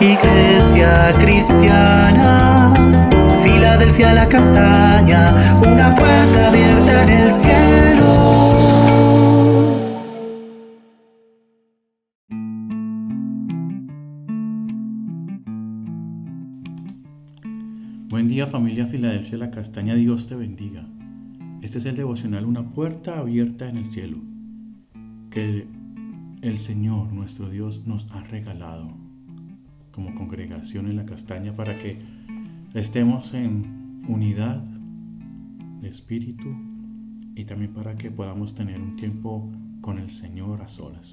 Iglesia cristiana, Filadelfia la castaña, una puerta abierta en el cielo. Buen día familia Filadelfia la castaña, Dios te bendiga. Este es el devocional Una puerta abierta en el cielo que el Señor nuestro Dios nos ha regalado como congregación en la castaña para que estemos en unidad de espíritu y también para que podamos tener un tiempo con el Señor a solas.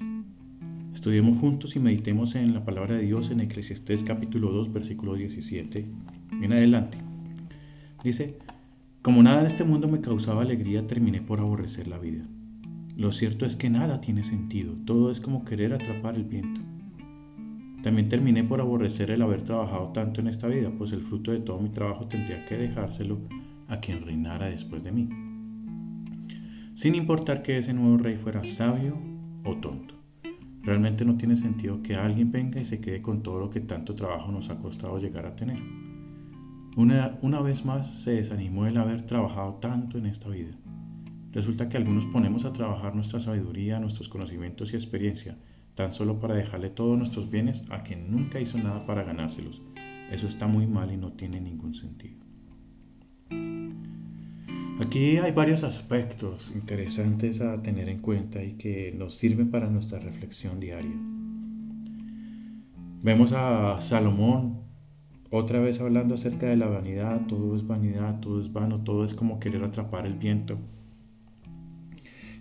Estudiemos juntos y meditemos en la palabra de Dios en Eclesiastés capítulo 2 versículo 17. Bien adelante. Dice, como nada en este mundo me causaba alegría, terminé por aborrecer la vida. Lo cierto es que nada tiene sentido, todo es como querer atrapar el viento. También terminé por aborrecer el haber trabajado tanto en esta vida, pues el fruto de todo mi trabajo tendría que dejárselo a quien reinara después de mí. Sin importar que ese nuevo rey fuera sabio o tonto. Realmente no tiene sentido que alguien venga y se quede con todo lo que tanto trabajo nos ha costado llegar a tener. Una, una vez más se desanimó el haber trabajado tanto en esta vida. Resulta que algunos ponemos a trabajar nuestra sabiduría, nuestros conocimientos y experiencia tan solo para dejarle todos nuestros bienes a quien nunca hizo nada para ganárselos. Eso está muy mal y no tiene ningún sentido. Aquí hay varios aspectos interesantes a tener en cuenta y que nos sirven para nuestra reflexión diaria. Vemos a Salomón otra vez hablando acerca de la vanidad, todo es vanidad, todo es vano, todo es como querer atrapar el viento.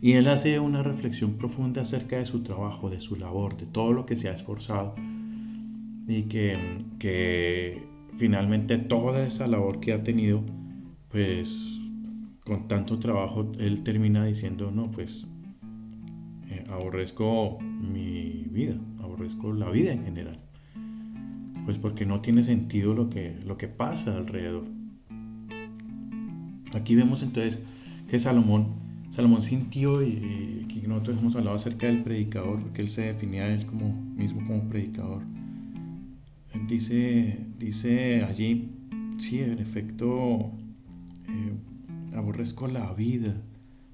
Y él hace una reflexión profunda acerca de su trabajo, de su labor, de todo lo que se ha esforzado y que, finalmente toda esa labor que ha tenido, pues con tanto trabajo, él termina diciendo, no, pues eh, aborrezco mi vida, aborrezco la vida en general. Pues porque no tiene sentido lo que, lo que pasa alrededor. Aquí vemos entonces que Salomón Salomón sintió, y, aquí nosotros hemos hablado acerca del predicador, porque él se definía él como, mismo como predicador. Dice, dice allí, sí, en efecto, eh, aborrezco la vida,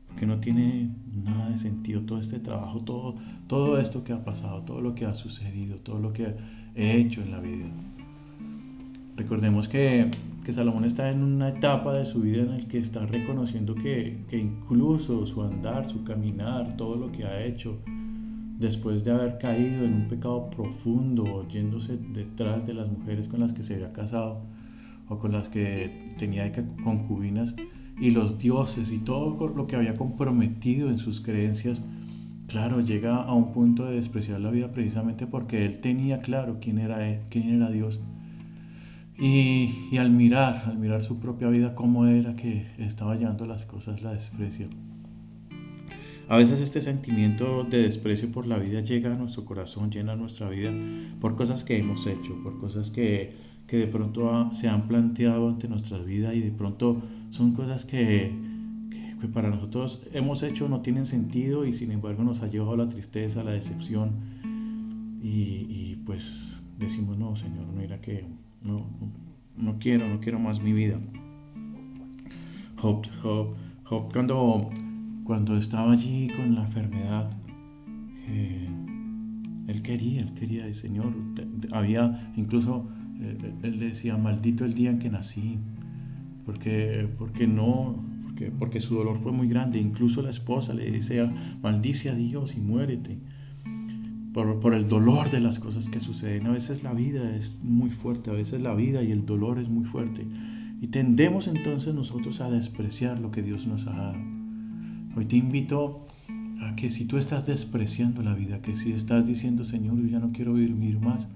porque no tiene nada de sentido todo este trabajo, todo, todo esto que ha pasado, todo lo que ha sucedido, todo lo que he hecho en la vida. Recordemos que que Salomón está en una etapa de su vida en la que está reconociendo que, que incluso su andar, su caminar, todo lo que ha hecho, después de haber caído en un pecado profundo, yéndose detrás de las mujeres con las que se había casado o con las que tenía concubinas, y los dioses y todo lo que había comprometido en sus creencias, claro, llega a un punto de despreciar la vida precisamente porque él tenía claro quién era, quién era Dios y, al mirar, al mirar su propia vida, cómo era que estaba llevando las cosas, la desprecio. A veces este sentimiento de desprecio por la vida llega a nuestro corazón, llena nuestra vida por cosas que hemos hecho, por cosas que, que de pronto se han planteado ante nuestra vida y de pronto son cosas que, que, para nosotros hemos hecho, no tienen sentido y sin embargo nos ha llevado a la tristeza, a la decepción y, y pues decimos, no, Señor, mira que no, no quiero, no quiero más mi vida. Job, cuando, cuando estaba allí con la enfermedad, eh, él quería, él quería, el Señor, había incluso, eh, él decía, maldito el día en que nací, porque, porque no, porque, porque su dolor fue muy grande, incluso la esposa le decía, maldice a Dios y muérete por, el dolor de las cosas que suceden. A veces la vida es muy fuerte, a veces la vida y el dolor es muy fuerte. Y tendemos entonces nosotros a despreciar lo que Dios nos ha dado. Hoy te invito a que si tú estás despreciando la vida, que si estás diciendo, Señor, yo ya no quiero vivir más,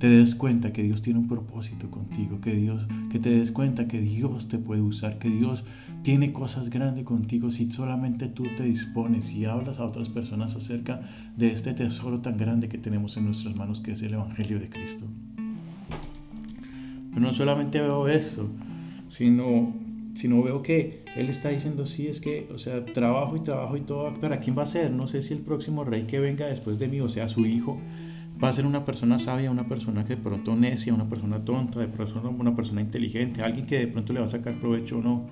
te des cuenta que Dios tiene un propósito contigo, que Dios, que te des cuenta que Dios te puede usar, que Dios tiene cosas grandes contigo si solamente tú te dispones y hablas a otras personas acerca de este tesoro tan grande que tenemos en nuestras manos que es el Evangelio de Cristo. Pero no solamente veo eso, sino, sino veo que Él está diciendo, sí, es que, o sea, trabajo y trabajo y todo, ¿para quién va a ser? No sé si el próximo rey que venga después de mí, o sea, su hijo, va a ser una persona sabia, una persona que de pronto necia, una persona tonta, de pronto una persona inteligente, alguien que de pronto le va a sacar provecho o no.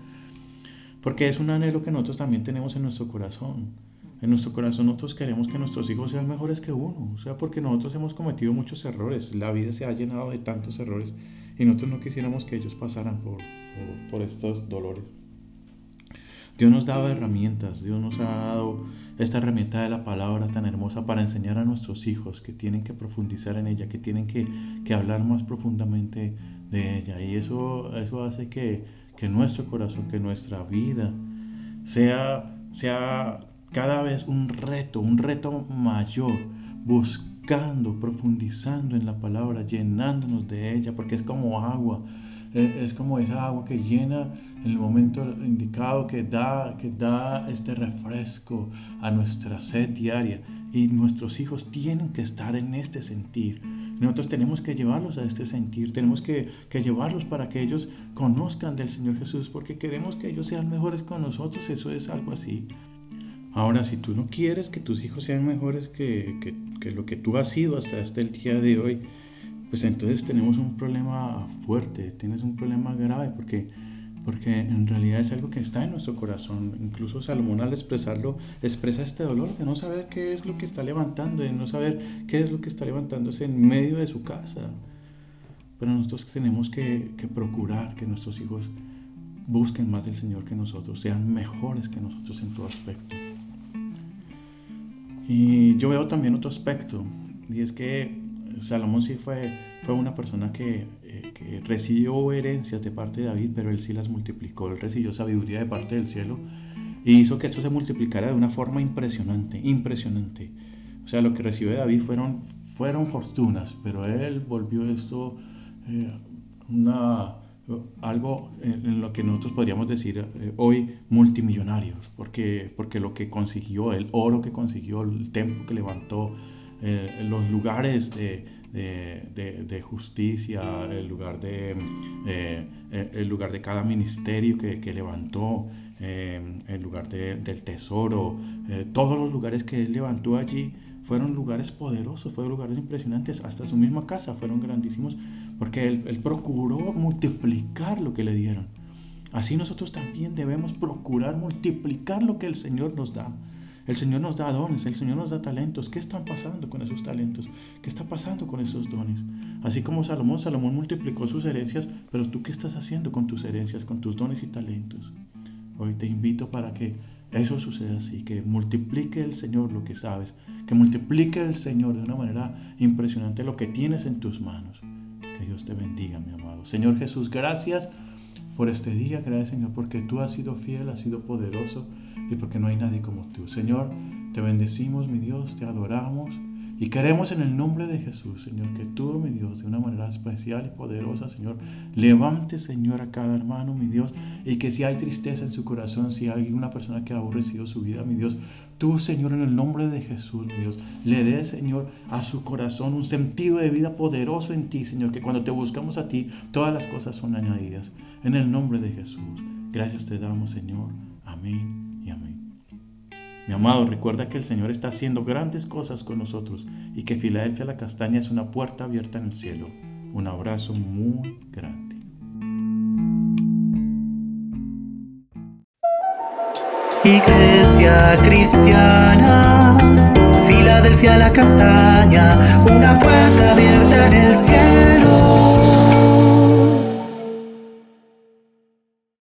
Porque es un anhelo que nosotros también tenemos en nuestro corazón. En nuestro corazón nosotros queremos que nuestros hijos sean mejores que uno, o sea, porque nosotros hemos cometido muchos errores, la vida se ha llenado de tantos errores y nosotros no quisiéramos que ellos pasaran por, por, estos dolores. Dios nos dado herramientas, Dios nos ha dado esta herramienta de la palabra tan hermosa para enseñar a nuestros hijos que tienen que profundizar en ella, que tienen que, que hablar más profundamente de ella. Y eso, eso hace que, que nuestro corazón, que nuestra vida sea, sea cada vez un reto, un reto mayor, buscando, profundizando en la palabra, llenándonos de ella, porque es como agua, es como esa agua que llena en el momento indicado, que da, que da este refresco a nuestra sed diaria. Y nuestros hijos tienen que estar en este sentir. Nosotros tenemos que llevarlos a este sentir, tenemos que, que, llevarlos para que ellos conozcan del Señor Jesús, porque queremos que ellos sean mejores con nosotros, eso es algo así. Ahora, si tú no quieres que tus hijos sean mejores que, que, lo que tú has sido hasta, hasta el día de hoy, pues entonces tenemos un problema fuerte, tienes un problema grave, porque, porque en realidad es algo que está en nuestro corazón. Incluso Salomón al expresarlo, expresa este dolor de no saber qué es lo que está levantando, de no saber qué es lo que está levantándose en medio de su casa. Pero nosotros tenemos que, que procurar que nuestros hijos busquen más del Señor que nosotros, sean mejores que nosotros en todo aspecto. Y yo veo también otro aspecto, y es que Salomón sí fue, fue una persona que, eh, que, recibió herencias de parte de David, pero él sí las multiplicó, él recibió sabiduría de parte del cielo y hizo que esto se multiplicara de una forma impresionante, impresionante. O sea, lo que recibió David fueron, fueron fortunas, pero él volvió esto eh, una algo en lo que nosotros podríamos decir eh, hoy multimillonarios, porque, porque lo que consiguió, el oro que consiguió, el templo que levantó, eh, los lugares de, justicia, el lugar de, eh, el lugar de cada ministerio que, que levantó, el lugar del tesoro, todos los lugares que él levantó allí, fueron lugares poderosos, fueron lugares impresionantes, hasta su misma casa fueron grandísimos, porque él, procuró multiplicar lo que le dieron. Así nosotros también debemos procurar multiplicar lo que el Señor nos da. El Señor nos da dones, el Señor nos da talentos. ¿Qué están pasando con esos talentos? ¿Qué está pasando con esos dones? Así como Salomón, Salomón multiplicó sus herencias, pero tú qué estás haciendo con tus herencias, con tus dones y talentos? Hoy te invito para que eso sucede así, que multiplique el Señor lo que sabes, que multiplique el Señor de una manera impresionante lo que tienes en tus manos. Que Dios te bendiga, mi amado. Señor Jesús, gracias por este día, gracias Señor, porque tú has sido fiel, has sido poderoso y porque no hay nadie como tú. Señor, te bendecimos, mi Dios, te adoramos. Y queremos en el nombre de Jesús, Señor, que tú, mi Dios, de una manera especial y poderosa, Señor, levante, Señor, a cada hermano, mi Dios, y que si hay tristeza en su corazón, si hay una persona que ha aborrecido su vida, mi Dios, tú, Señor, en el nombre de Jesús, mi Dios, le dé, Señor, a su corazón un sentido de vida poderoso en ti, Señor, que cuando te buscamos a ti, todas las cosas son añadidas. En el nombre de Jesús. Gracias te damos, Señor. Amén. Mi amado, recuerda que el Señor está haciendo grandes cosas con nosotros y que Filadelfia la Castaña es una puerta abierta en el cielo. Un abrazo muy grande. Iglesia cristiana, Filadelfia la Castaña, una puerta abierta